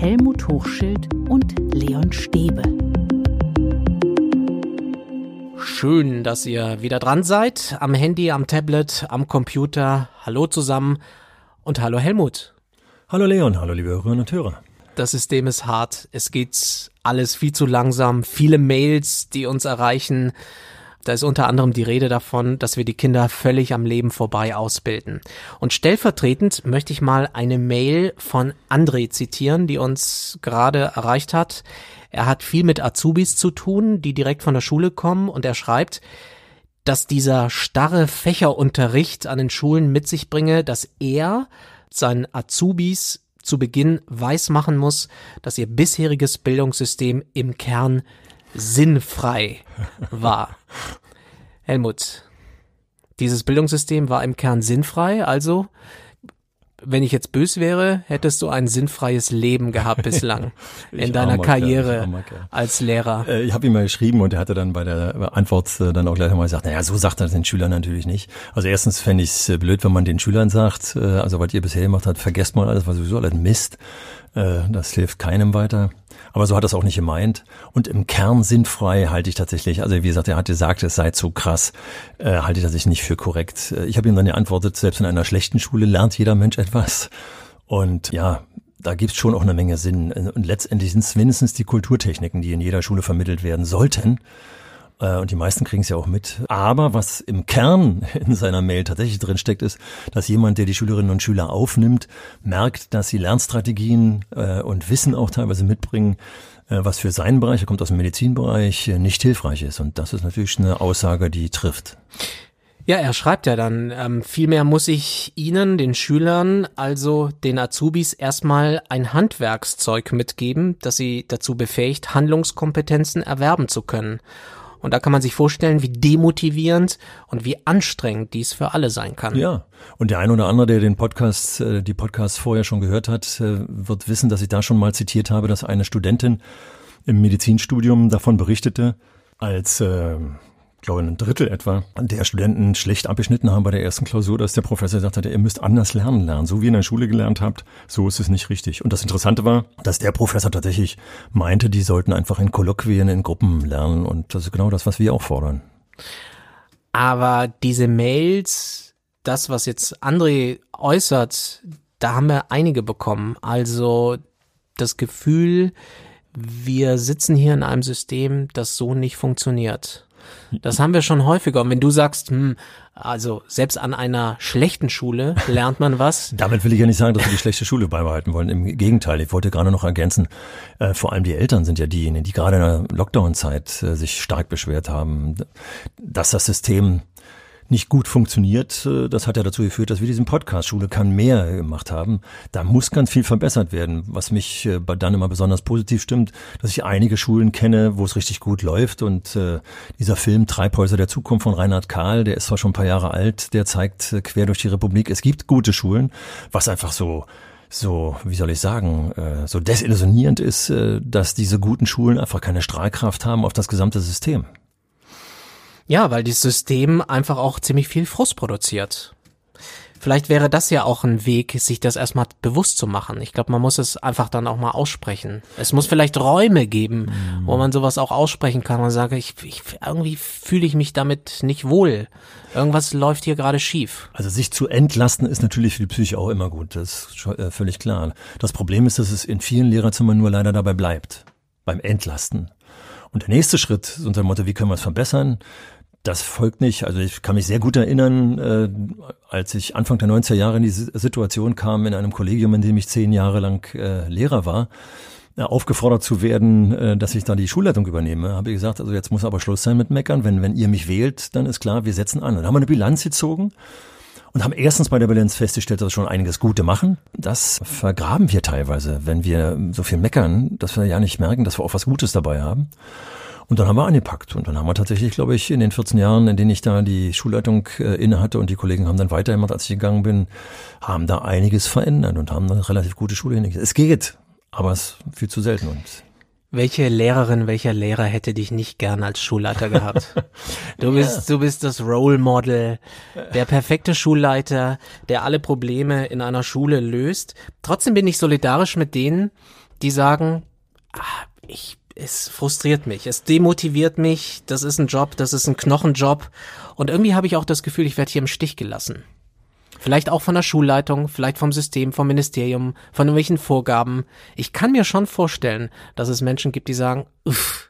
Helmut Hochschild und Leon Stäbe. Schön, dass ihr wieder dran seid. Am Handy, am Tablet, am Computer. Hallo zusammen und hallo Helmut. Hallo Leon, hallo liebe Hörerinnen und Hörer. Das System ist hart. Es geht alles viel zu langsam. Viele Mails, die uns erreichen. Da ist unter anderem die Rede davon, dass wir die Kinder völlig am Leben vorbei ausbilden. Und stellvertretend möchte ich mal eine Mail von André zitieren, die uns gerade erreicht hat. Er hat viel mit Azubis zu tun, die direkt von der Schule kommen und er schreibt, dass dieser starre Fächerunterricht an den Schulen mit sich bringe, dass er seinen Azubis zu Beginn weismachen muss, dass ihr bisheriges Bildungssystem im Kern sinnfrei war. Helmut, dieses Bildungssystem war im Kern sinnfrei, also wenn ich jetzt bös wäre, hättest du ein sinnfreies Leben gehabt bislang in deiner Karriere Kerl, als Lehrer. Äh, ich habe ihm mal geschrieben und er hatte dann bei der Antwort äh, dann auch gleich mal gesagt, naja, so sagt er den Schülern natürlich nicht. Also erstens fände ich es äh, blöd, wenn man den Schülern sagt, also was ihr bisher gemacht habt, vergesst mal alles, was sowieso alles Mist. Das hilft keinem weiter. Aber so hat er es auch nicht gemeint. Und im Kern sinnfrei halte ich tatsächlich, also wie gesagt, er hat gesagt, es sei zu krass, äh, halte ich tatsächlich nicht für korrekt. Ich habe ihm dann geantwortet, selbst in einer schlechten Schule lernt jeder Mensch etwas. Und ja, da gibt's schon auch eine Menge Sinn. Und letztendlich sind es mindestens die Kulturtechniken, die in jeder Schule vermittelt werden sollten. Äh, und die meisten kriegen es ja auch mit. Aber was im Kern in seiner Mail tatsächlich drinsteckt, ist, dass jemand, der die Schülerinnen und Schüler aufnimmt, merkt, dass sie Lernstrategien äh, und Wissen auch teilweise mitbringen, äh, was für seinen Bereich, er kommt aus dem Medizinbereich, nicht hilfreich ist. Und das ist natürlich eine Aussage, die trifft. Ja, er schreibt ja dann, ähm, vielmehr muss ich Ihnen, den Schülern, also den Azubis, erstmal ein Handwerkszeug mitgeben, das sie dazu befähigt, Handlungskompetenzen erwerben zu können. Und da kann man sich vorstellen, wie demotivierend und wie anstrengend dies für alle sein kann. Ja, und der ein oder andere, der den Podcast, äh, die Podcasts vorher schon gehört hat, äh, wird wissen, dass ich da schon mal zitiert habe, dass eine Studentin im Medizinstudium davon berichtete, als äh, glaube ein Drittel etwa, der Studenten schlecht abgeschnitten haben bei der ersten Klausur, dass der Professor gesagt hat, ihr müsst anders lernen lernen. So wie ihr in der Schule gelernt habt, so ist es nicht richtig. Und das Interessante war, dass der Professor tatsächlich meinte, die sollten einfach in Kolloquien, in Gruppen lernen. Und das ist genau das, was wir auch fordern. Aber diese Mails, das, was jetzt André äußert, da haben wir einige bekommen. Also das Gefühl, wir sitzen hier in einem System, das so nicht funktioniert. Das haben wir schon häufiger. Und wenn du sagst, hm, also selbst an einer schlechten Schule lernt man was. Damit will ich ja nicht sagen, dass wir die schlechte Schule beibehalten wollen. Im Gegenteil, ich wollte gerade noch ergänzen, äh, vor allem die Eltern sind ja diejenigen, die gerade in der Lockdown-Zeit äh, sich stark beschwert haben, dass das System nicht gut funktioniert. Äh, das hat ja dazu geführt, dass wir diesen Podcast Schule kann mehr gemacht haben. Da muss ganz viel verbessert werden. Was mich äh, dann immer besonders positiv stimmt, dass ich einige Schulen kenne, wo es richtig gut läuft. Und äh, dieser Film Treibhäuser der Zukunft von Reinhard Kahl, der ist zwar schon ein paar Jahre alt, der zeigt quer durch die Republik, es gibt gute Schulen, was einfach so so, wie soll ich sagen, so desillusionierend ist, dass diese guten Schulen einfach keine Strahlkraft haben auf das gesamte System. Ja, weil dieses System einfach auch ziemlich viel Frust produziert. Vielleicht wäre das ja auch ein Weg, sich das erstmal bewusst zu machen. Ich glaube, man muss es einfach dann auch mal aussprechen. Es muss vielleicht Räume geben, wo man sowas auch aussprechen kann und sage, ich, ich irgendwie fühle ich mich damit nicht wohl. Irgendwas läuft hier gerade schief. Also sich zu entlasten ist natürlich für die Psyche auch immer gut. Das ist äh, völlig klar. Das Problem ist, dass es in vielen Lehrerzimmern nur leider dabei bleibt. Beim Entlasten. Und der nächste Schritt, unter dem Motto, wie können wir es verbessern? Das folgt nicht. Also ich kann mich sehr gut erinnern, äh, als ich Anfang der 90er Jahre in die Situation kam, in einem Kollegium, in dem ich zehn Jahre lang äh, Lehrer war, äh, aufgefordert zu werden, äh, dass ich da die Schulleitung übernehme, habe ich gesagt, also jetzt muss aber Schluss sein mit Meckern. Wenn, wenn ihr mich wählt, dann ist klar, wir setzen an. Und dann haben wir eine Bilanz gezogen und haben erstens bei der Bilanz festgestellt, dass wir schon einiges Gute machen. Das vergraben wir teilweise, wenn wir so viel meckern, dass wir ja nicht merken, dass wir auch was Gutes dabei haben. Und dann haben wir angepackt. Und dann haben wir tatsächlich, glaube ich, in den 14 Jahren, in denen ich da die Schulleitung äh, inne hatte und die Kollegen haben dann weitergemacht, als ich gegangen bin, haben da einiges verändert und haben eine relativ gute Schule hingekriegt. Es geht, aber es ist viel zu selten und welche Lehrerin, welcher Lehrer hätte dich nicht gern als Schulleiter gehabt? Du bist, du bist das Role Model, der perfekte Schulleiter, der alle Probleme in einer Schule löst. Trotzdem bin ich solidarisch mit denen, die sagen, ah, ich es frustriert mich, es demotiviert mich, das ist ein Job, das ist ein Knochenjob und irgendwie habe ich auch das Gefühl, ich werde hier im Stich gelassen. Vielleicht auch von der Schulleitung, vielleicht vom System, vom Ministerium, von irgendwelchen Vorgaben. Ich kann mir schon vorstellen, dass es Menschen gibt, die sagen, uff.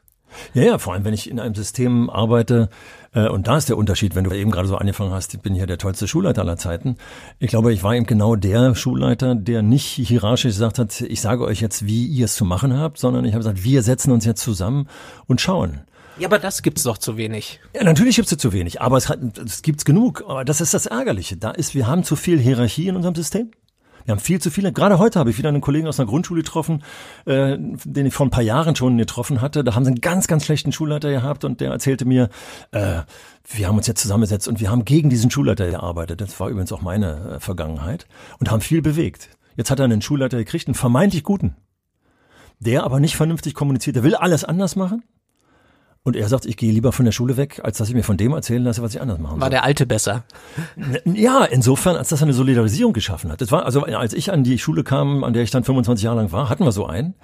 Ja, ja, vor allem, wenn ich in einem System arbeite, äh, und da ist der Unterschied, wenn du eben gerade so angefangen hast, ich bin hier der tollste Schulleiter aller Zeiten. Ich glaube, ich war eben genau der Schulleiter, der nicht hierarchisch gesagt hat, ich sage euch jetzt, wie ihr es zu machen habt, sondern ich habe gesagt, wir setzen uns jetzt zusammen und schauen. Ja, aber das gibt's doch zu wenig. Ja, natürlich gibt's zu wenig, aber es, hat, es gibt's genug. Aber das ist das Ärgerliche. Da ist, wir haben zu viel Hierarchie in unserem System. Wir haben viel zu viele. Gerade heute habe ich wieder einen Kollegen aus einer Grundschule getroffen, äh, den ich vor ein paar Jahren schon getroffen hatte. Da haben sie einen ganz, ganz schlechten Schulleiter gehabt und der erzählte mir, äh, wir haben uns jetzt zusammengesetzt und wir haben gegen diesen Schulleiter gearbeitet. Das war übrigens auch meine äh, Vergangenheit und haben viel bewegt. Jetzt hat er einen Schulleiter gekriegt, einen vermeintlich guten, der aber nicht vernünftig kommuniziert. Der will alles anders machen und er sagt, ich gehe lieber von der Schule weg, als dass ich mir von dem erzählen lasse, was ich anders machen soll. War der Alte besser? Ja, insofern, als dass er eine Solidarisierung geschaffen hat. Das war, also als ich an die Schule kam, an der ich dann 25 Jahre lang war, hatten wir so einen.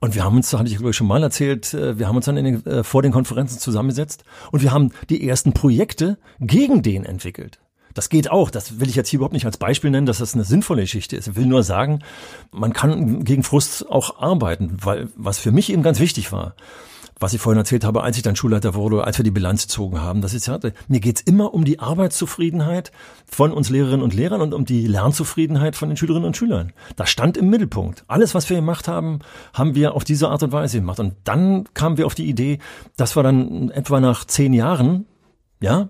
Und wir haben uns, da hatte ich glaube ich schon mal erzählt, äh, wir haben uns dann in den, äh, vor den Konferenzen zusammengesetzt und wir haben die ersten Projekte gegen den entwickelt. Das geht auch. Das will ich jetzt hier überhaupt nicht als Beispiel nennen, dass das eine sinnvolle Geschichte ist. Ich will nur sagen, man kann gegen Frust auch arbeiten, weil was für mich eben ganz wichtig war was ich vorhin erzählt habe, als ich dann Schulleiter wurde, als wir die Bilanz gezogen haben. Das ist ja, mir geht's immer um die Arbeitszufriedenheit von uns Lehrerinnen und Lehrern und um die Lernzufriedenheit von den Schülerinnen und Schülern. Das stand im Mittelpunkt. Alles, was wir gemacht haben, haben wir auf diese Art und Weise gemacht. Und dann kamen wir auf die Idee, dass wir dann etwa nach zehn Jahren ja,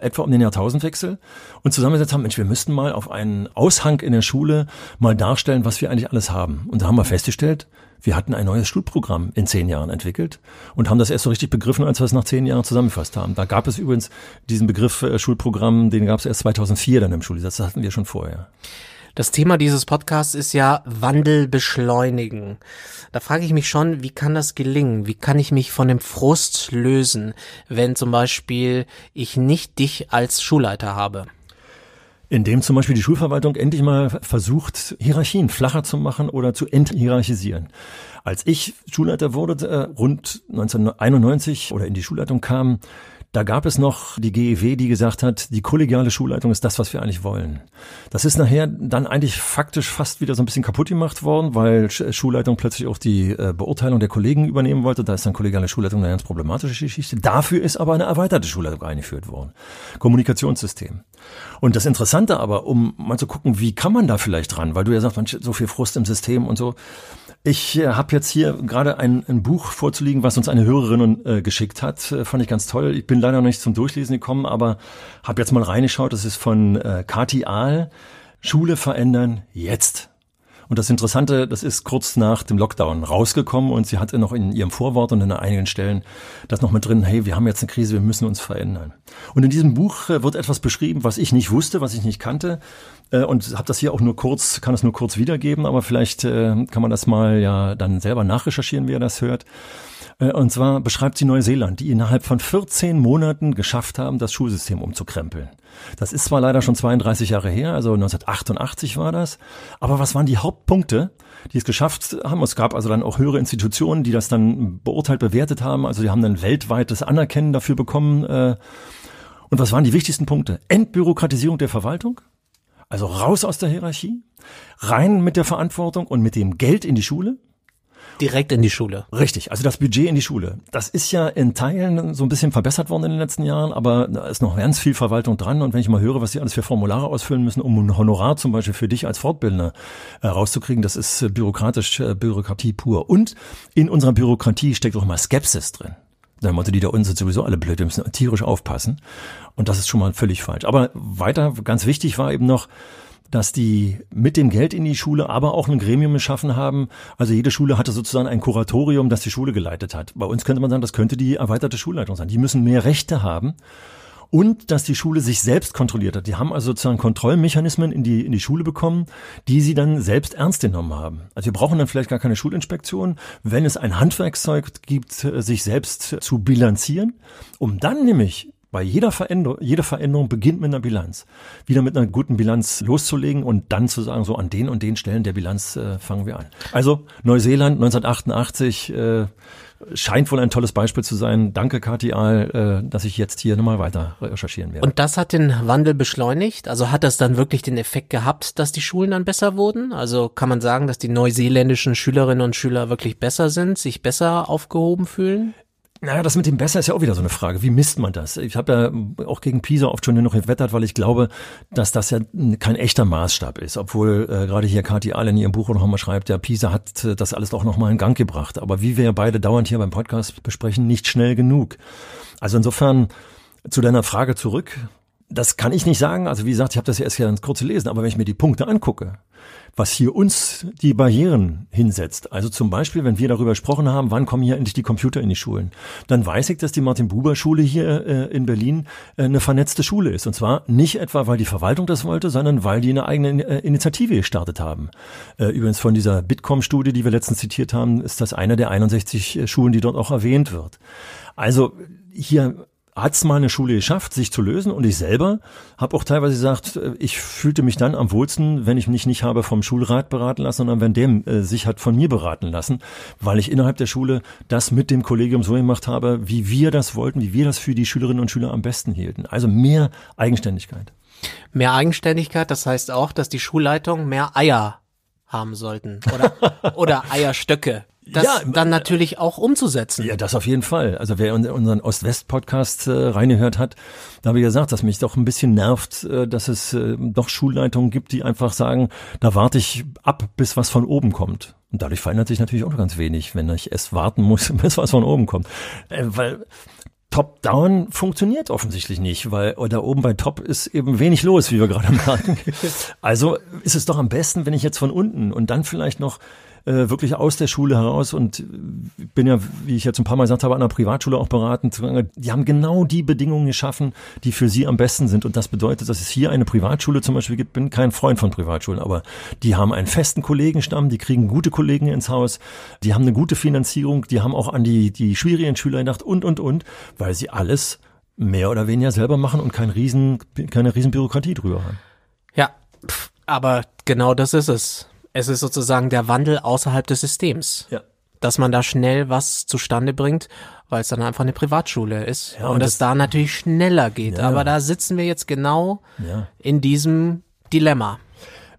etwa um den Jahrtausendwechsel und zusammengesetzt haben, Mensch, wir müssten mal auf einen Aushang in der Schule mal darstellen, was wir eigentlich alles haben. Und da haben wir festgestellt, wir hatten ein neues Schulprogramm in zehn Jahren entwickelt und haben das erst so richtig begriffen, als wir es nach zehn Jahren zusammengefasst haben. Da gab es übrigens diesen Begriff äh, Schulprogramm, den gab es erst 2004 dann im Schulgesetz. Das hatten wir schon vorher. Das Thema dieses Podcasts ist ja Wandel beschleunigen. Da frage ich mich schon, wie kann das gelingen? Wie kann ich mich von dem Frust lösen, wenn zum Beispiel ich nicht dich als Schulleiter habe? Indem zum Beispiel die Schulverwaltung endlich mal versucht, Hierarchien flacher zu machen oder zu enthierarchisieren. Als ich Schulleiter wurde, äh, rund 1991 oder in die Schulleitung kam, da gab es noch die GEW, die gesagt hat, die kollegiale Schulleitung ist das, was wir eigentlich wollen. Das ist nachher dann eigentlich faktisch fast wieder so ein bisschen kaputt gemacht worden, weil Schulleitung plötzlich auch die äh, Beurteilung der Kollegen übernehmen wollte. Da ist dann kollegiale Schulleitung eine ganz problematische Geschichte. Dafür ist aber eine erweiterte Schulleitung eingeführt worden. Kommunikationssystem. Und das Interessante aber, um mal zu gucken, wie kann man da vielleicht dran, weil du ja sagst, man so viel Frust im System und so. Ich äh, habe jetzt hier gerade ein, ein, Buch vorzulegen, was uns eine Hörerin äh, geschickt hat. Äh, fand ich ganz toll. Ich bin leider noch nicht zum Durchlesen gekommen, aber habe jetzt mal reingeschaut. Das ist von äh, Kati Ahl. Schule verändern jetzt. Und das Interessante, das ist kurz nach dem Lockdown rausgekommen und sie hatte noch in ihrem Vorwort und in einigen Stellen das noch mit drin, hey, wir haben jetzt eine Krise, wir müssen uns verändern. Und in diesem Buch äh, wird etwas beschrieben, was ich nicht wusste, was ich nicht kannte äh, und habe das hier auch nur kurz, kann es nur kurz wiedergeben, aber vielleicht äh, kann man das mal ja dann selber nachrecherchieren, wer das hört. Und zwar beschreibt sie Neuseeland, die innerhalb von 14 Monaten geschafft haben, das Schulsystem umzukrempeln. Das ist zwar leider schon 32 Jahre her, also 1988 war das, aber was waren die Hauptpunkte, die es geschafft haben? Es gab also dann auch höhere Institutionen, die das dann beurteilt, bewertet haben, also die haben dann weltweites Anerkennen dafür bekommen. Äh. Und was waren die wichtigsten Punkte? Entbürokratisierung der Verwaltung, also raus aus der Hierarchie, rein mit der Verantwortung und mit dem Geld in die Schule. Direkt in die Schule. Richtig, also das Budget in die Schule. Das ist ja in Teilen so ein bisschen verbessert worden in den letzten Jahren, aber da ist noch ganz viel Verwaltung dran. Und wenn ich mal höre, was sie alles für Formulare ausfüllen müssen, um ein Honorar zum Beispiel für dich als Fortbildner äh, rauszukriegen, das ist äh, bürokratisch, äh, Bürokratie pur. Und in unserer Bürokratie steckt auch mal Skepsis drin. Der Motto, die da unten sind sowieso alle blöd, wir müssen tierisch aufpassen. Und das ist schon mal völlig falsch. Aber weiter, ganz wichtig war eben noch, dass die mit dem Geld in die Schule aber auch ein Gremium geschaffen haben. Also jede Schule hatte sozusagen ein Kuratorium, das die Schule geleitet hat. Bei uns könnte man sagen, das könnte die erweiterte Schulleitung sein. Die müssen mehr Rechte haben. Und dass die Schule sich selbst kontrolliert hat. Die haben also sozusagen Kontrollmechanismen in die, in die Schule bekommen, die sie dann selbst ernst genommen haben. Also wir brauchen dann vielleicht gar keine Schulinspektion, wenn es ein Handwerkszeug gibt, sich selbst zu bilanzieren, um dann nämlich Bei jeder Veränderung, jede Veränderung beginnt mit einer Bilanz. Wieder mit einer guten Bilanz loszulegen und dann zu sagen, so an den und den Stellen der Bilanz äh, fangen wir an. Also Neuseeland 1988 äh, scheint wohl ein tolles Beispiel zu sein. Danke, Kati Ahl, äh, dass ich jetzt hier nochmal weiter recherchieren werde. Und das hat den Wandel beschleunigt? Also hat das dann wirklich den Effekt gehabt, dass die Schulen dann besser wurden? Also kann man sagen, dass die neuseeländischen Schülerinnen und Schüler wirklich besser sind, sich besser aufgehoben fühlen? Naja, das mit dem Besser ist ja auch wieder so eine Frage. Wie misst man das? Ich habe ja auch gegen Pisa oft schon noch gewettert, weil ich glaube, dass das ja kein echter Maßstab ist. Obwohl äh, gerade hier Kathi Ahl in ihrem Buch noch mal schreibt, ja, Pisa hat äh, das alles auch noch mal in Gang gebracht. Aber wie wir ja beide dauernd hier beim Podcast besprechen, nicht schnell genug. Also insofern zu deiner Frage zurück. Das kann ich nicht sagen. Also wie gesagt, ich habe das ja erst ganz kurz gelesen, aber wenn ich mir die Punkte angucke, was hier uns die Barrieren hinsetzt. Also zum Beispiel, wenn wir darüber gesprochen haben, wann kommen hier endlich die Computer in die Schulen, dann weiß ich, dass die Martin-Buber-Schule hier äh, in Berlin äh, eine vernetzte Schule ist. Und zwar nicht etwa, weil die Verwaltung das wollte, sondern weil die eine eigene äh, Initiative gestartet haben. Äh, übrigens von dieser Bitkom-Studie, die wir letztens zitiert haben, ist das einer der 61 äh, Schulen, die dort auch erwähnt wird. Also hier hat es mal eine Schule geschafft, sich zu lösen. Und ich selber habe auch teilweise gesagt, äh, ich fühlte mich dann am wohlsten, wenn ich mich nicht habe vom Schulrat beraten lassen, sondern wenn dem äh, sich hat von mir beraten lassen, weil ich innerhalb der Schule das mit dem Kollegium so gemacht habe, wie wir das wollten, wie wir das für die Schülerinnen und Schüler am besten hielten. Also mehr Eigenständigkeit. Mehr Eigenständigkeit, das heißt auch, dass die Schulleitung mehr Eier haben sollten oder, oder Eierstöcke das ja, dann äh, natürlich auch umzusetzen. Ja, das auf jeden Fall. Also wer unseren Ost-West-Podcast äh, reingehört hat, da habe ich gesagt, dass mich doch ein bisschen nervt, äh, dass es äh, doch Schulleitungen gibt, die einfach sagen, da warte ich ab, bis was von oben kommt. Und dadurch verändert sich natürlich auch noch ganz wenig, wenn ich es warten muss, bis was von oben kommt. Äh, weil Top-Down funktioniert offensichtlich nicht, weil da oben bei Top ist eben wenig los, wie wir gerade merken. Also ist es doch am besten, wenn ich jetzt von unten und dann vielleicht noch äh, wirklich aus der Schule heraus und bin ja, wie ich jetzt ein paar Mal gesagt habe, an einer Privatschule auch beraten. Die haben genau die Bedingungen geschaffen, die für sie am besten sind. Und das bedeutet, dass es hier eine Privatschule zum Beispiel gibt. Bin kein Freund von Privatschulen, aber die haben einen festen Kollegenstamm, die kriegen gute Kollegen ins Haus, die haben eine gute Finanzierung, die haben auch an die, die schwierigen Schüler gedacht und, und, und, weil sie alles mehr oder weniger selber machen und kein riesen, keine riesen Bürokratie drüber haben. Ja, aber genau das ist es es ist sozusagen der Wandel außerhalb des Systems. Ja. Dass man da schnell was zustande bringt, weil es dann einfach eine Privatschule ist ja, und, und es da natürlich schneller geht. Ja. Aber da sitzen wir jetzt genau ja. in diesem Dilemma.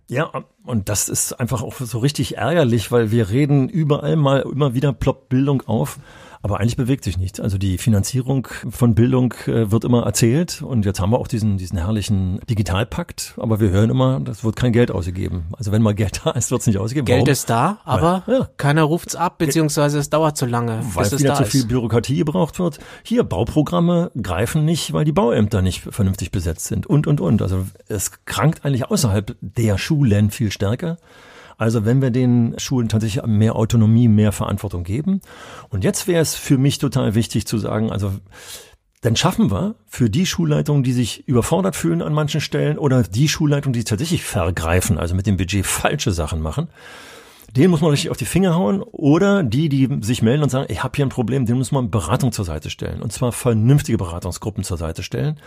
Ja, und das ist einfach auch so richtig ärgerlich, weil wir reden überall mal immer wieder ploppt Bildung auf. Aber eigentlich bewegt sich nichts. Also die Finanzierung von Bildung äh, wird immer erzählt und jetzt haben wir auch diesen, diesen herrlichen Digitalpakt, aber wir hören immer, das wird kein Geld ausgegeben. Also wenn mal Geld da ist, wird es nicht ausgegeben. Geld Warum? ist da, aber ja. keiner ruft's ab, beziehungsweise es dauert zu lange. Weil bis wieder zu viel Bürokratie gebraucht wird. Hier, Bauprogramme greifen nicht, weil die Bauämter nicht vernünftig besetzt sind und, und, und. Also es krankt eigentlich außerhalb der Schulen viel stärker. Also wenn wir den Schulen tatsächlich mehr Autonomie, mehr Verantwortung geben. Und jetzt wäre es für mich total wichtig zu sagen, also dann schaffen wir für die Schulleitungen, die sich überfordert fühlen an manchen Stellen oder die Schulleitungen, die tatsächlich vergreifen, also mit dem Budget falsche Sachen machen, denen muss man richtig auf die Finger hauen oder die, die sich melden und sagen, ich habe hier ein Problem, denen muss man Beratung zur Seite stellen und zwar vernünftige Beratungsgruppen zur Seite stellen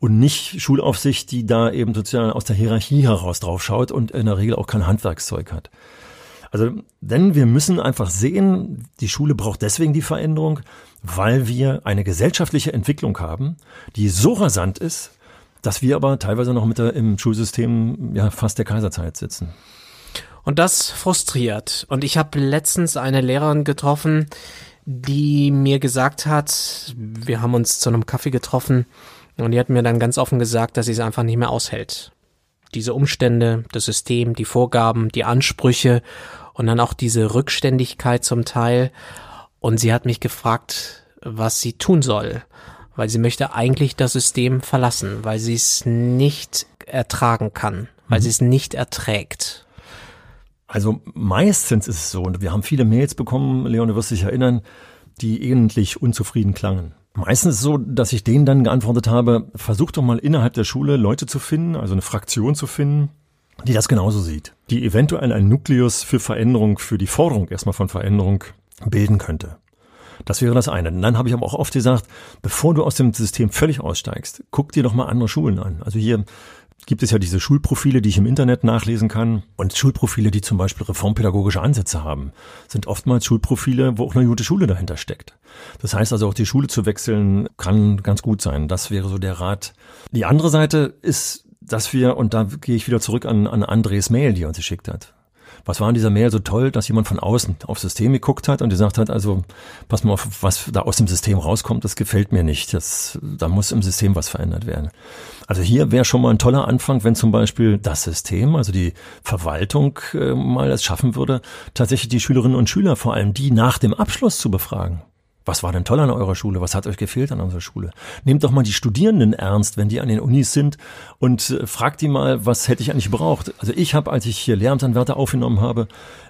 und nicht Schulaufsicht, die da eben sozusagen aus der Hierarchie heraus draufschaut und in der Regel auch kein Handwerkszeug hat. Also, denn wir müssen einfach sehen, die Schule braucht deswegen die Veränderung, weil wir eine gesellschaftliche Entwicklung haben, die so rasant ist, dass wir aber teilweise noch mit der, im Schulsystem ja fast der Kaiserzeit sitzen. Und das frustriert. Und ich habe letztens eine Lehrerin getroffen, die mir gesagt hat, wir haben uns zu einem Kaffee getroffen und die hat mir dann ganz offen gesagt, dass sie es einfach nicht mehr aushält. Diese Umstände, das System, die Vorgaben, die Ansprüche und dann auch diese Rückständigkeit zum Teil. Und sie hat mich gefragt, was sie tun soll, weil sie möchte eigentlich das System verlassen, weil sie es nicht ertragen kann, weil mhm. sie es nicht erträgt. Also meistens ist es so, und wir haben viele Mails bekommen, Leon, du wirst dich erinnern, die ähnlich unzufrieden klangen. Meistens ist es so, dass ich denen dann geantwortet habe, versuch doch mal innerhalb der Schule Leute zu finden, also eine Fraktion zu finden, die das genauso sieht, die eventuell ein Nukleus für Veränderung, für die Forderung erstmal von Veränderung bilden könnte. Das wäre das eine. Und dann habe ich aber auch oft gesagt, bevor du aus dem System völlig aussteigst, guck dir doch mal andere Schulen an. Also hier gibt es ja diese Schulprofile, die ich im Internet nachlesen kann. Und Schulprofile, die zum Beispiel reformpädagogische Ansätze haben, sind oftmals Schulprofile, wo auch eine gute Schule dahinter steckt. Das heißt also auch die Schule zu wechseln kann ganz gut sein. Das wäre so der Rat. Die andere Seite ist, dass wir, und da gehe ich wieder zurück an, an Andres Mail, die er uns geschickt hat was war in dieser Mail so toll, dass jemand von außen aufs System geguckt hat und gesagt hat, also pass mal auf, was da aus dem System rauskommt, das gefällt mir nicht. Das, da muss im System was verändert werden. Also hier wäre schon mal ein toller Anfang, wenn zum Beispiel das System, also die Verwaltung äh, mal es schaffen würde, tatsächlich die Schülerinnen und Schüler, vor allem die nach dem Abschluss zu befragen. Was war denn toll an eurer Schule? Was hat euch gefehlt an unserer Schule? Nehmt doch mal die Studierenden ernst, wenn die an den Unis sind und äh, fragt die mal, was hätte ich eigentlich gebraucht? Also ich habe, als ich hier Lehramtsanwärter aufgenommen habe,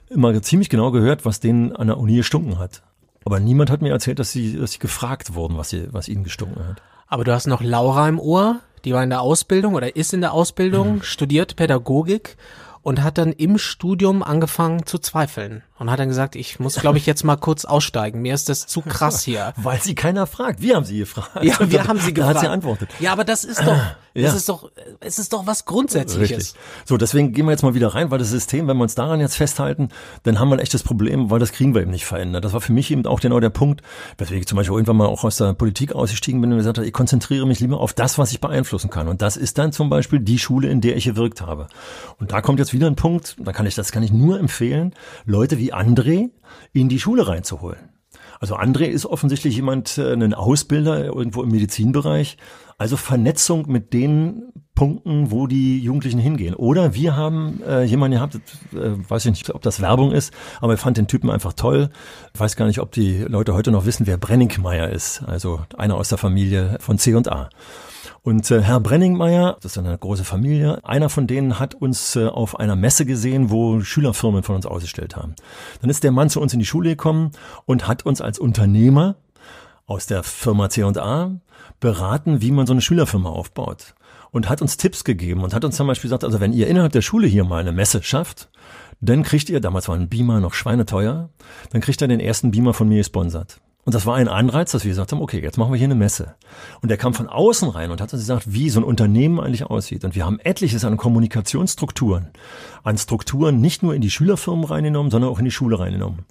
immer ziemlich genau gehört, was denen an der Uni gestunken hat. Aber niemand hat mir erzählt, dass sie, dass sie gefragt wurden, was, sie, was ihnen gestunken hat. Aber du hast noch Laura im Ohr, die war in der Ausbildung oder ist in der Ausbildung, mhm. studiert Pädagogik und hat dann im Studium angefangen zu zweifeln und hat dann gesagt, ich muss, glaube ich, jetzt mal kurz aussteigen. Mir ist das zu krass hier. Weil sie keiner fragt. Wir haben sie gefragt. Ja, wir haben sie gefragt. Da hat sie antwortet. Ja, aber das ist doch, ja. das ist doch, es ist doch was Grundsätzliches. Richtig. So, deswegen gehen wir jetzt mal wieder rein, weil das System, wenn wir uns daran jetzt festhalten, dann haben wir ein echtes Problem, weil das kriegen wir eben nicht verändert. Das war für mich eben auch genau der Punkt, weswegen ich zum Beispiel irgendwann mal auch aus der Politik ausgestiegen bin und gesagt habe, ich konzentriere mich lieber auf das, was ich beeinflussen kann. Und das ist dann zum Beispiel die Schule, in der ich gewirkt habe. Und da kommt jetzt wieder ein Punkt, da kann ich, das kann ich nur empfehlen, Leute wie André, in die Schule reinzuholen. Also André ist offensichtlich jemand, äh, ein Ausbilder irgendwo im Medizinbereich. Also Vernetzung mit den Punkten, wo die Jugendlichen hingehen. Oder wir haben äh, jemanden gehabt, äh, weiß ich nicht, ob das Werbung ist, aber ich fand den Typen einfach toll. Ich weiß gar nicht, ob die Leute heute noch wissen, wer Brenningmeier ist. Also einer aus der Familie von C und A. Und äh, Herr Brenningmeier, das ist eine große Familie, einer von denen hat uns äh, auf einer Messe gesehen, wo Schülerfirmen von uns ausgestellt haben. Dann ist der Mann zu uns in die Schule gekommen und hat uns als Unternehmer aus der Firma C&A beraten, wie man so eine Schülerfirma aufbaut. Und hat uns Tipps gegeben und hat uns zum Beispiel gesagt, also wenn ihr innerhalb der Schule hier mal eine Messe schafft, dann kriegt ihr, damals war ein Beamer noch schweineteuer, dann kriegt ihr den ersten Beamer von mir gesponsert. Und das war ein Anreiz, dass wir gesagt haben, okay, jetzt machen wir hier eine Messe. Und der kam von außen rein und hat uns gesagt, wie so ein Unternehmen eigentlich aussieht. Und wir haben etliches an Kommunikationsstrukturen, an Strukturen nicht nur in die Schülerfirmen reingenommen, sondern auch in die Schule reingenommen.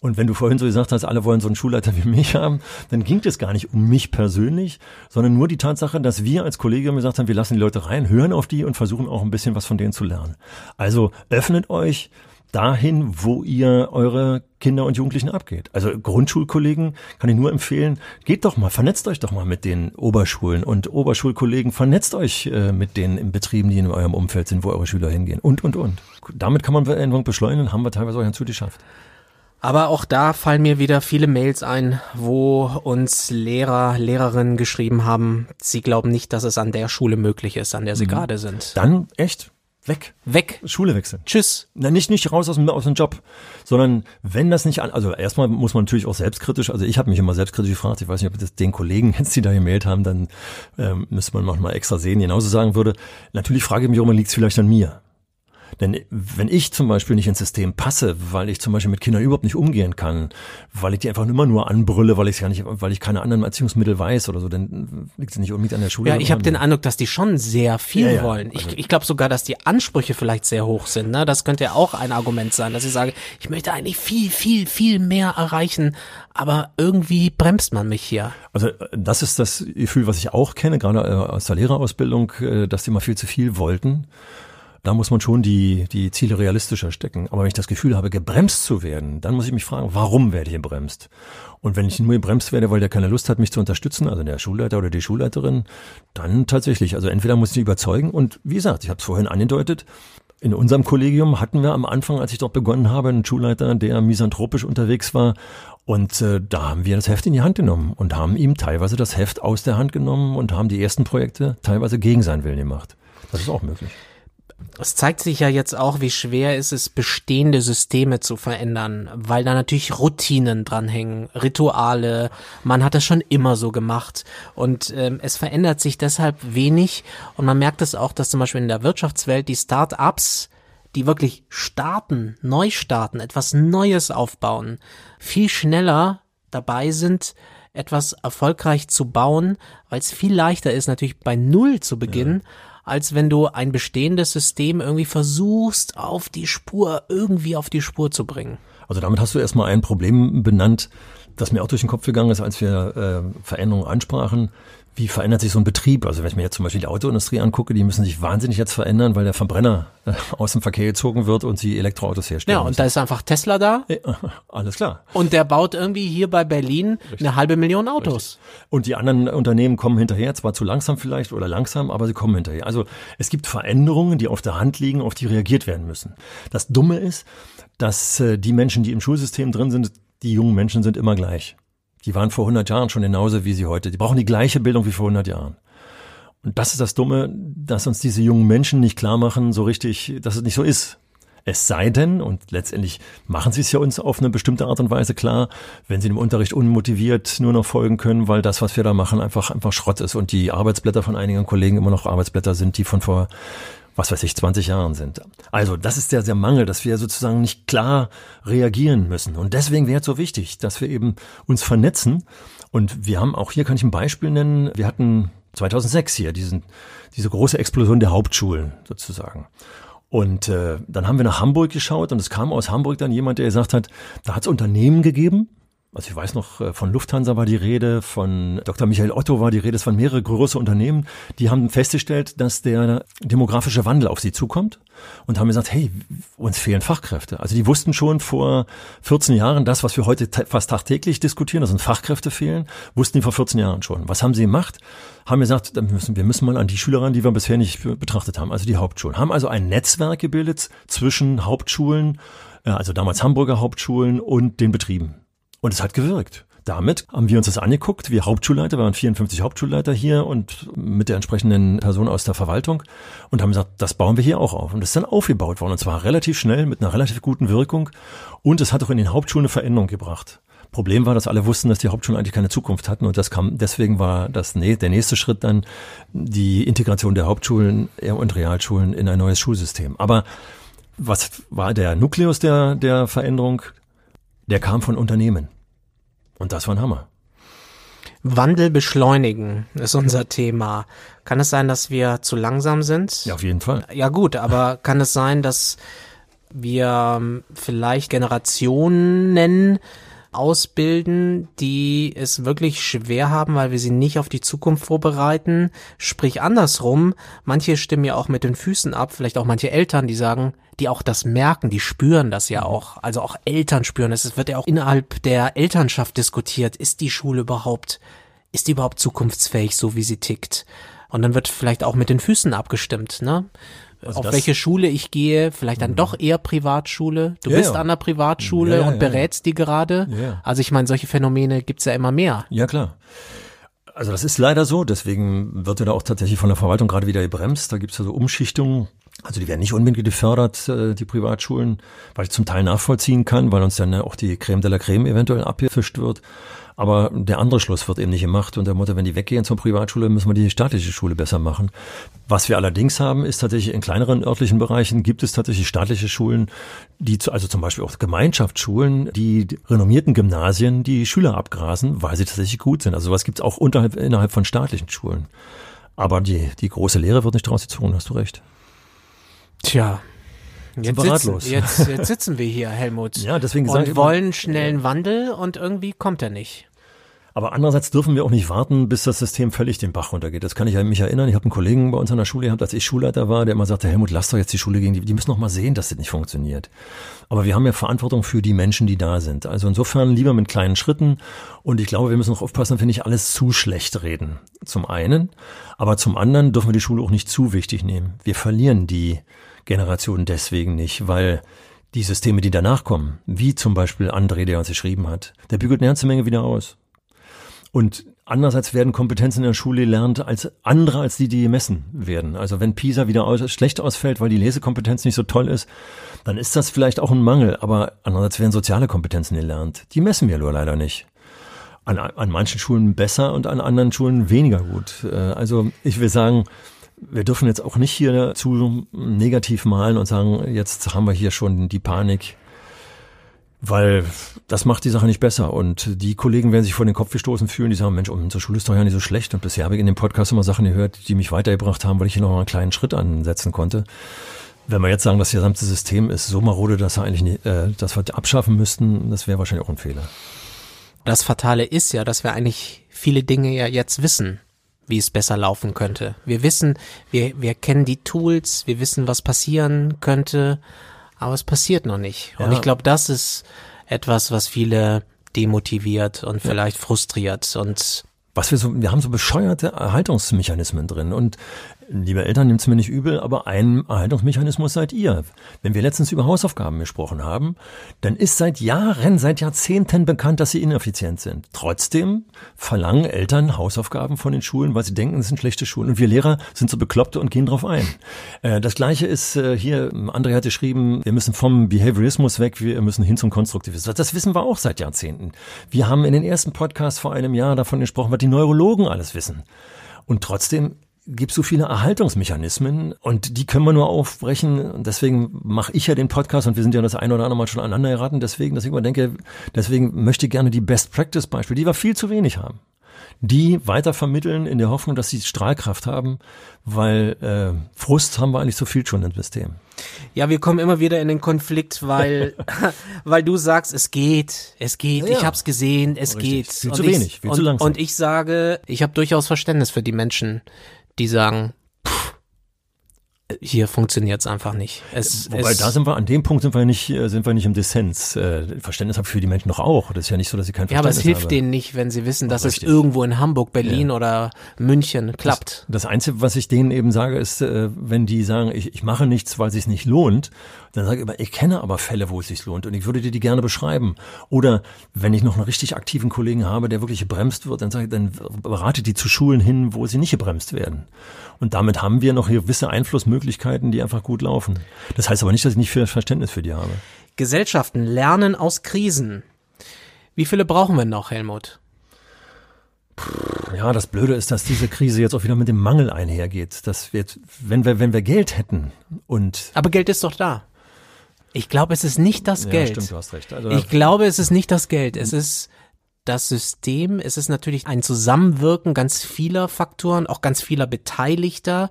Und wenn du vorhin so gesagt hast, alle wollen so einen Schulleiter wie mich haben, dann ging es gar nicht um mich persönlich, sondern nur die Tatsache, dass wir als Kollegium gesagt haben, wir lassen die Leute rein, hören auf die und versuchen auch ein bisschen was von denen zu lernen. Also öffnet euch, dahin, wo ihr eure Kinder und Jugendlichen abgeht. Also Grundschulkollegen kann ich nur empfehlen, geht doch mal, vernetzt euch doch mal mit den Oberschulen und Oberschulkollegen, vernetzt euch äh, mit den in Betrieben, die in eurem Umfeld sind, wo eure Schüler hingehen und, und, und. Damit kann man Veränderung beschleunigen, haben wir teilweise auch ganz gut geschafft. Aber auch da fallen mir wieder viele Mails ein, wo uns Lehrer, Lehrerinnen geschrieben haben, sie glauben nicht, dass es an der Schule möglich ist, an der sie mhm. gerade sind. Dann echt Weg. Weg. Schule wechseln. Tschüss. Na, nicht, nicht raus aus dem, aus dem Job, sondern wenn das nicht an, also erstmal muss man natürlich auch selbstkritisch, also ich habe mich immer selbstkritisch gefragt, ich weiß nicht, ob das den Kollegen jetzt, die da gemeldet haben, dann ähm, müsste man noch mal extra sehen, genauso sagen würde. Natürlich frage ich mich auch immer, liegt es vielleicht an mir? Denn wenn ich zum Beispiel nicht ins System passe, weil ich zum Beispiel mit Kindern überhaupt nicht umgehen kann, weil ich die einfach immer nur anbrülle, weil ich ja nicht, weil ich keine anderen Erziehungsmittel weiß oder so, dann liegt es nicht unbedingt an der Schule. Ja, ich habe den Eindruck, dass die schon sehr viel ja, ja. wollen. Ich, also ich glaube sogar, dass die Ansprüche vielleicht sehr hoch sind. Ne? Das könnte ja auch ein Argument sein, dass ich sage, ich möchte eigentlich viel, viel, viel mehr erreichen, aber irgendwie bremst man mich hier. Also das ist das Gefühl, was ich auch kenne, gerade äh, aus der Lehrerausbildung, äh, dass die immer viel zu viel wollten. Da muss man schon die, die Ziele realistischer stecken. Aber wenn ich das Gefühl habe, gebremst zu werden, dann muss ich mich fragen, warum werde ich gebremst? Und wenn ich nur gebremst werde, weil der keine Lust hat, mich zu unterstützen, also der Schulleiter oder die Schulleiterin, dann tatsächlich. Also entweder muss ich überzeugen und wie gesagt, ich habe es vorhin angedeutet, in unserem Kollegium hatten wir am Anfang, als ich dort begonnen habe, einen Schulleiter, der misanthropisch unterwegs war. Und äh, da haben wir das Heft in die Hand genommen und haben ihm teilweise das Heft aus der Hand genommen und haben die ersten Projekte teilweise gegen seinen Willen gemacht. Das ist auch möglich es zeigt sich ja jetzt auch, wie schwer ist es, bestehende Systeme zu verändern, weil da natürlich Routinen dranhängen, Rituale, man hat das schon immer so gemacht. Und ähm, es verändert sich deshalb wenig. Und man merkt es auch, dass zum Beispiel in der Wirtschaftswelt die Start-ups, die wirklich starten, neu starten, etwas Neues aufbauen, viel schneller dabei sind, etwas erfolgreich zu bauen, weil es viel leichter ist, natürlich bei Null zu beginnen, ja. Als wenn du ein bestehendes System irgendwie versuchst, auf die Spur, irgendwie auf die Spur zu bringen. Also damit hast du erstmal ein Problem benannt, das mir auch durch den Kopf gegangen ist, als wir äh, Veränderungen ansprachen wie verändert sich so ein Betrieb? Also wenn ich mir jetzt zum Beispiel die Autoindustrie angucke, die müssen sich wahnsinnig jetzt verändern, weil der Verbrenner äh, aus dem Verkehr gezogen wird und sie Elektroautos herstellen. Ja, und müssen. da ist einfach Tesla da. Ja, alles klar. Und der baut irgendwie hier bei Berlin Richtig. eine halbe Million Autos. Richtig. Und die anderen Unternehmen kommen hinterher, zwar zu langsam vielleicht oder langsam, aber sie kommen hinterher. Also es gibt Veränderungen, die auf der Hand liegen, auf die reagiert werden müssen. Das Dumme ist, dass äh, die Menschen, die im Schulsystem drin sind, die jungen Menschen sind immer gleich. Die waren vor 100 Jahren schon genauso wie sie heute. Die brauchen die gleiche Bildung wie vor 100 Jahren. Und das ist das Dumme, dass uns diese jungen Menschen nicht klar machen, so richtig, dass es nicht so ist. Es sei denn, und letztendlich machen sie es ja uns auf eine bestimmte Art und Weise klar, wenn sie dem Unterricht unmotiviert nur noch folgen können, weil das, was wir da machen, einfach, einfach Schrott ist und die Arbeitsblätter von einigen Kollegen immer noch Arbeitsblätter sind, die von vor was weiß ich, 20 Jahren sind. Also das ist der, der Mangel, dass wir sozusagen nicht klar reagieren müssen. Und deswegen wäre es so wichtig, dass wir eben uns vernetzen. Und wir haben auch hier, kann ich ein Beispiel nennen, wir hatten 2006 hier diesen, diese große Explosion der Hauptschulen sozusagen. Und äh, dann haben wir nach Hamburg geschaut und es kam aus Hamburg dann jemand, der gesagt hat, da hat es Unternehmen gegeben, also ich weiß noch, äh, von Lufthansa war die Rede, von Dr. Michael Otto war die Rede, es waren mehrere große Unternehmen, die haben festgestellt, dass der demografische Wandel auf sie zukommt und haben gesagt, hey, uns fehlen Fachkräfte. Also die wussten schon vor 14 Jahren das, was wir heute fast tagtäglich diskutieren, dass uns Fachkräfte fehlen, wussten die vor 14 Jahren schon. Was haben sie gemacht? Haben gesagt, wir müssen, wir müssen mal an die Schüler ran, die wir bisher nicht betrachtet haben, also die Hauptschulen. Haben also ein Netzwerk gebildet zwischen Hauptschulen, äh, also damals Hamburger Hauptschulen und den Betrieben. Und es hat gewirkt. Damit haben wir uns das angeguckt. Wir Hauptschulleiter, wir waren 54 Hauptschulleiter hier und mit der entsprechenden Person aus der Verwaltung und haben gesagt, das bauen wir hier auch auf. Und das ist dann aufgebaut worden und zwar relativ schnell mit einer relativ guten Wirkung und es hat auch in den Hauptschulen eine Veränderung gebracht. Problem war, dass alle wussten, dass die Hauptschulen eigentlich keine Zukunft hatten und das kam, deswegen war das der nächste Schritt dann die Integration der Hauptschulen und Realschulen in ein neues Schulsystem. Aber was war der Nukleus der, der Veränderung? Der kam von Unternehmen. Und das war ein Hammer. Wandel beschleunigen ist unser Thema. Kann es sein, dass wir zu langsam sind? Ja, auf jeden Fall. Ja gut, aber kann es sein, dass wir ähm, vielleicht Generationen nennen, ausbilden, die es wirklich schwer haben, weil wir sie nicht auf die Zukunft vorbereiten. Sprich andersrum, manche stimmen ja auch mit den Füßen ab, vielleicht auch manche Eltern, die sagen, die auch das merken, die spüren das ja auch. Also auch Eltern spüren es. Es wird ja auch innerhalb der Elternschaft diskutiert. Ist die Schule überhaupt, ist die überhaupt zukunftsfähig, so wie sie tickt? Und dann wird vielleicht auch mit den Füßen abgestimmt, ne? Also auf welche Schule ich gehe, vielleicht dann mhm. doch eher Privatschule. Du ja, bist ja. an der Privatschule ja, und berätst die gerade. Also ich meine, solche Phänomene gibt's ja immer mehr. Ja, klar. Also das ist leider so, deswegen wird ja da auch tatsächlich von der Verwaltung gerade wieder gebremst. Da gibt's ja so Umschichtungen. Also die werden nicht unbedingt gefördert, äh, die Privatschulen, weil ich zum Teil nachvollziehen kann, weil uns dann auch die Creme de la Creme eventuell abgefischt wird. Aber der andere Schluss wird eben nicht gemacht und der Mutter, wenn die weggehen zur Privatschule, müssen wir die staatliche Schule besser machen. Was wir allerdings haben, ist tatsächlich in kleineren örtlichen Bereichen gibt es tatsächlich staatliche Schulen, die zu, also zum Beispiel auch Gemeinschaftsschulen, die renommierten Gymnasien, die Schüler abgrasen, weil sie tatsächlich gut sind. Also sowas gibt es auch unterhalb, innerhalb von staatlichen Schulen. Aber die, die große Lehre wird nicht daraus gezogen, hast du recht. Tja, Jetzt sitzen, jetzt, jetzt sitzen wir hier, Helmut. Ja, deswegen und wollen schnellen Wandel und irgendwie kommt er nicht. Aber andererseits dürfen wir auch nicht warten, bis das System völlig den Bach runtergeht. Das kann ich mich erinnern. Ich habe einen Kollegen bei uns an der Schule gehabt, als ich Schulleiter war, der immer sagte, Helmut, lass doch jetzt die Schule gehen. Die, die müssen noch mal sehen, dass das nicht funktioniert. Aber wir haben ja Verantwortung für die Menschen, die da sind. Also insofern lieber mit kleinen Schritten. Und ich glaube, wir müssen auch aufpassen, wenn wir nicht alles zu schlecht reden. Zum einen. Aber zum anderen dürfen wir die Schule auch nicht zu wichtig nehmen. Wir verlieren die Generation deswegen nicht, weil die Systeme, die danach kommen, wie zum Beispiel André, der uns geschrieben hat, der bügelt eine ganze Menge wieder aus. Und andererseits werden Kompetenzen in der Schule gelernt als andere, als die, die gemessen werden. Also wenn PISA wieder aus, schlecht ausfällt, weil die Lesekompetenz nicht so toll ist, dann ist das vielleicht auch ein Mangel. Aber andererseits werden soziale Kompetenzen gelernt. Die messen wir nur leider nicht. An, an manchen Schulen besser und an anderen Schulen weniger gut. Äh, also ich will sagen, wir dürfen jetzt auch nicht hier zu negativ malen und sagen, jetzt haben wir hier schon die Panik Weil das macht die Sache nicht besser. Und die Kollegen werden sich vor den Kopf gestoßen fühlen, die sagen, Mensch, unsere Schule ist doch ja nicht so schlecht. Und bisher habe ich in dem Podcast immer Sachen gehört, die mich weitergebracht haben, weil ich hier noch mal einen kleinen Schritt ansetzen konnte. Wenn wir jetzt sagen, das gesamte System ist so marode, dass wir eigentlich nicht, äh, dass wir abschaffen müssten, das wäre wahrscheinlich auch ein Fehler. Das Fatale ist ja, dass wir eigentlich viele Dinge ja jetzt wissen, wie es besser laufen könnte. Wir wissen, wir, wir kennen die Tools, wir wissen, was passieren könnte, aber es passiert noch nicht. Und Ja. ich glaube, das ist etwas, was viele demotiviert und vielleicht frustriert und was wir so, wir haben so bescheuerte Erhaltungsmechanismen drin. Und liebe Eltern, nehmt es mir nicht übel, aber ein Erhaltungsmechanismus seid ihr. Wenn wir letztens über Hausaufgaben gesprochen haben, dann ist seit Jahren, seit Jahrzehnten bekannt, dass sie ineffizient sind. Trotzdem verlangen Eltern Hausaufgaben von den Schulen, weil sie denken, es sind schlechte Schulen. Und wir Lehrer sind so Bekloppte und gehen drauf ein. Äh, Das gleiche ist äh, hier, André hat geschrieben, wir müssen vom Behaviorismus weg, wir müssen hin zum Konstruktivismus. Das wissen wir auch seit Jahrzehnten. Wir haben in den ersten Podcasts vor einem Jahr davon gesprochen, was die Neurologen alles wissen. Und trotzdem gibt es so viele Erhaltungsmechanismen und die können wir nur aufbrechen. Und deswegen mache ich ja den Podcast und wir sind ja das ein oder andere Mal schon aneinander geraten. Deswegen, dass ich immer denke, deswegen möchte ich gerne die Best Practice Beispiele, die wir viel zu wenig haben, die weiter vermitteln in der Hoffnung, dass sie Strahlkraft haben, weil äh, Frust haben wir eigentlich so viel schon im System. Ja, wir kommen immer wieder in den Konflikt, weil, weil du sagst, es geht, es geht, ja. ich hab's gesehen, es Richtig. geht. Viel und zu ich, wenig, viel und, zu langsam. Und ich sage, ich habe durchaus Verständnis für die Menschen, die sagen, pff, hier funktioniert's einfach nicht. Es, Wobei, es, da sind wir, an dem Punkt sind wir nicht, äh, sind wir nicht im Dissens. Äh, Verständnis habe ich für die Menschen doch auch. Das ist ja nicht so, dass sie kein ja, aber Verständnis es hilft haben. denen nicht, wenn sie wissen, dass Richtig. es irgendwo in Hamburg, Berlin oder München klappt. Das Einzige, was ich denen eben sage, ist, äh, wenn die sagen, ich, ich mache nichts, weil es sich nicht lohnt, dann sage ich immer, ich kenne aber Fälle, wo es sich lohnt und ich würde dir die gerne beschreiben. Oder wenn ich noch einen richtig aktiven Kollegen habe, der wirklich gebremst wird, dann sage ich, dann berate die zu Schulen hin, wo sie nicht gebremst werden. Und damit haben wir noch gewisse Einflussmöglichkeiten, die einfach gut laufen. Das heißt aber nicht, dass ich nicht viel Verständnis für die habe. Gesellschaften lernen aus Krisen. Wie viele brauchen wir noch, Helmut? Ja, das Blöde ist, dass diese Krise jetzt auch wieder mit dem Mangel einhergeht. Dass wir, jetzt- wenn wir, wenn wir Geld hätten und Aber Geld ist doch da. Ich glaube, es ist nicht das ja, Geld. stimmt, du hast recht. Also, Ich glaube, es ist nicht das Geld. Es ist das System. Es ist natürlich ein Zusammenwirken ganz vieler Faktoren, auch ganz vieler Beteiligter.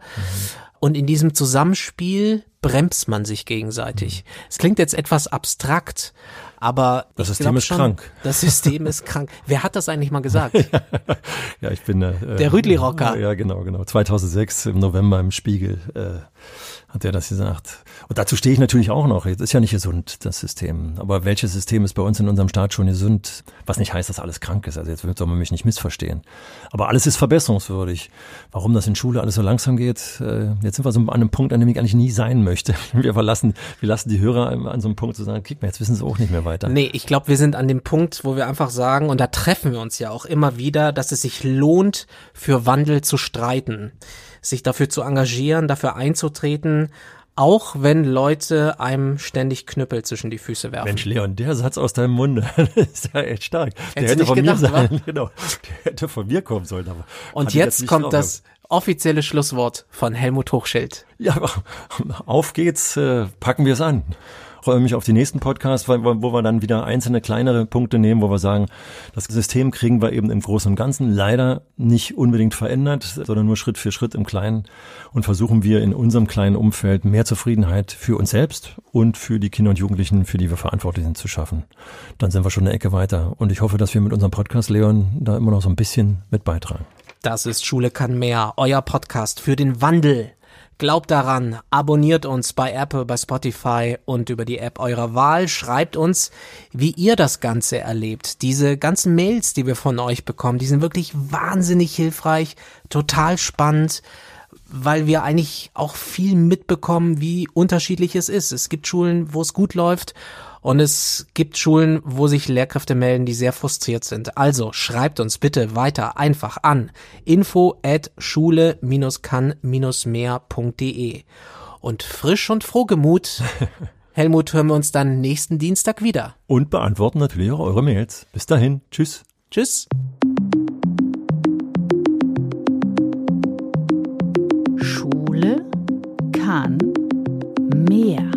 Und in diesem Zusammenspiel bremst man sich gegenseitig. Es klingt jetzt etwas abstrakt, aber Das System ist schon, krank. Das System ist krank. Wer hat das eigentlich mal gesagt? Ja, ich bin äh, Der Rüdli-Rocker. Ja, genau, genau. 2006 im November im Spiegel äh, hat er das gesagt. Und dazu stehe ich natürlich auch noch. Es ist ja nicht gesund, das System. Aber welches System ist bei uns in unserem Staat schon gesund? Was nicht heißt, dass alles krank ist. Also jetzt soll man mich nicht missverstehen. Aber alles ist verbesserungswürdig. Warum das in Schule alles so langsam geht, äh, jetzt sind wir so an einem Punkt, an dem ich eigentlich nie sein möchte. Wir verlassen, wir lassen die Hörer an so einem Punkt zu sagen, kick mal, jetzt wissen sie auch nicht mehr weiter. Nee, ich glaube, wir sind an dem Punkt, wo wir einfach sagen, und da treffen wir uns ja auch immer wieder, dass es sich lohnt, für Wandel zu streiten, sich dafür zu engagieren, dafür einzutreten, auch wenn Leute einem ständig Knüppel zwischen die Füße werfen. Mensch, Leon, der Satz aus deinem Munde ist ja echt stark. Der Hättest hätte von nicht mir gedacht, sein, genau. Der hätte von mir kommen sollen. Aber und jetzt kommt das offizielle Schlusswort von Helmut Hochschild. Ja, aber auf geht's, äh, packen wir es an. Freue mich auf die nächsten Podcasts, wo, wo wir dann wieder einzelne kleinere Punkte nehmen, wo wir sagen, das System kriegen wir eben im Großen und Ganzen leider nicht unbedingt verändert, sondern nur Schritt für Schritt im Kleinen und versuchen wir in unserem kleinen Umfeld mehr Zufriedenheit für uns selbst und für die Kinder und Jugendlichen, für die wir verantwortlich sind, zu schaffen. Dann sind wir schon eine Ecke weiter. Und ich hoffe, dass wir mit unserem Podcast, Leon, da immer noch so ein bisschen mit beitragen. Das ist Schule kann mehr, euer Podcast für den Wandel. Glaubt daran, abonniert uns bei Apple, bei Spotify und über die App eurer Wahl. Schreibt uns, wie ihr das Ganze erlebt. Diese ganzen Mails, die wir von euch bekommen, die sind wirklich wahnsinnig hilfreich, total spannend, weil wir eigentlich auch viel mitbekommen, wie unterschiedlich es ist. Es gibt Schulen, wo es gut läuft und es gibt Schulen, wo sich Lehrkräfte melden, die sehr frustriert sind. Also schreibt uns bitte weiter einfach an info at schule-kann-mehr.de und frisch und frohgemut, Helmut, hören wir uns dann nächsten Dienstag wieder. Und beantworten natürlich auch eure Mails. Bis dahin. Tschüss. Tschüss. Schule kann mehr.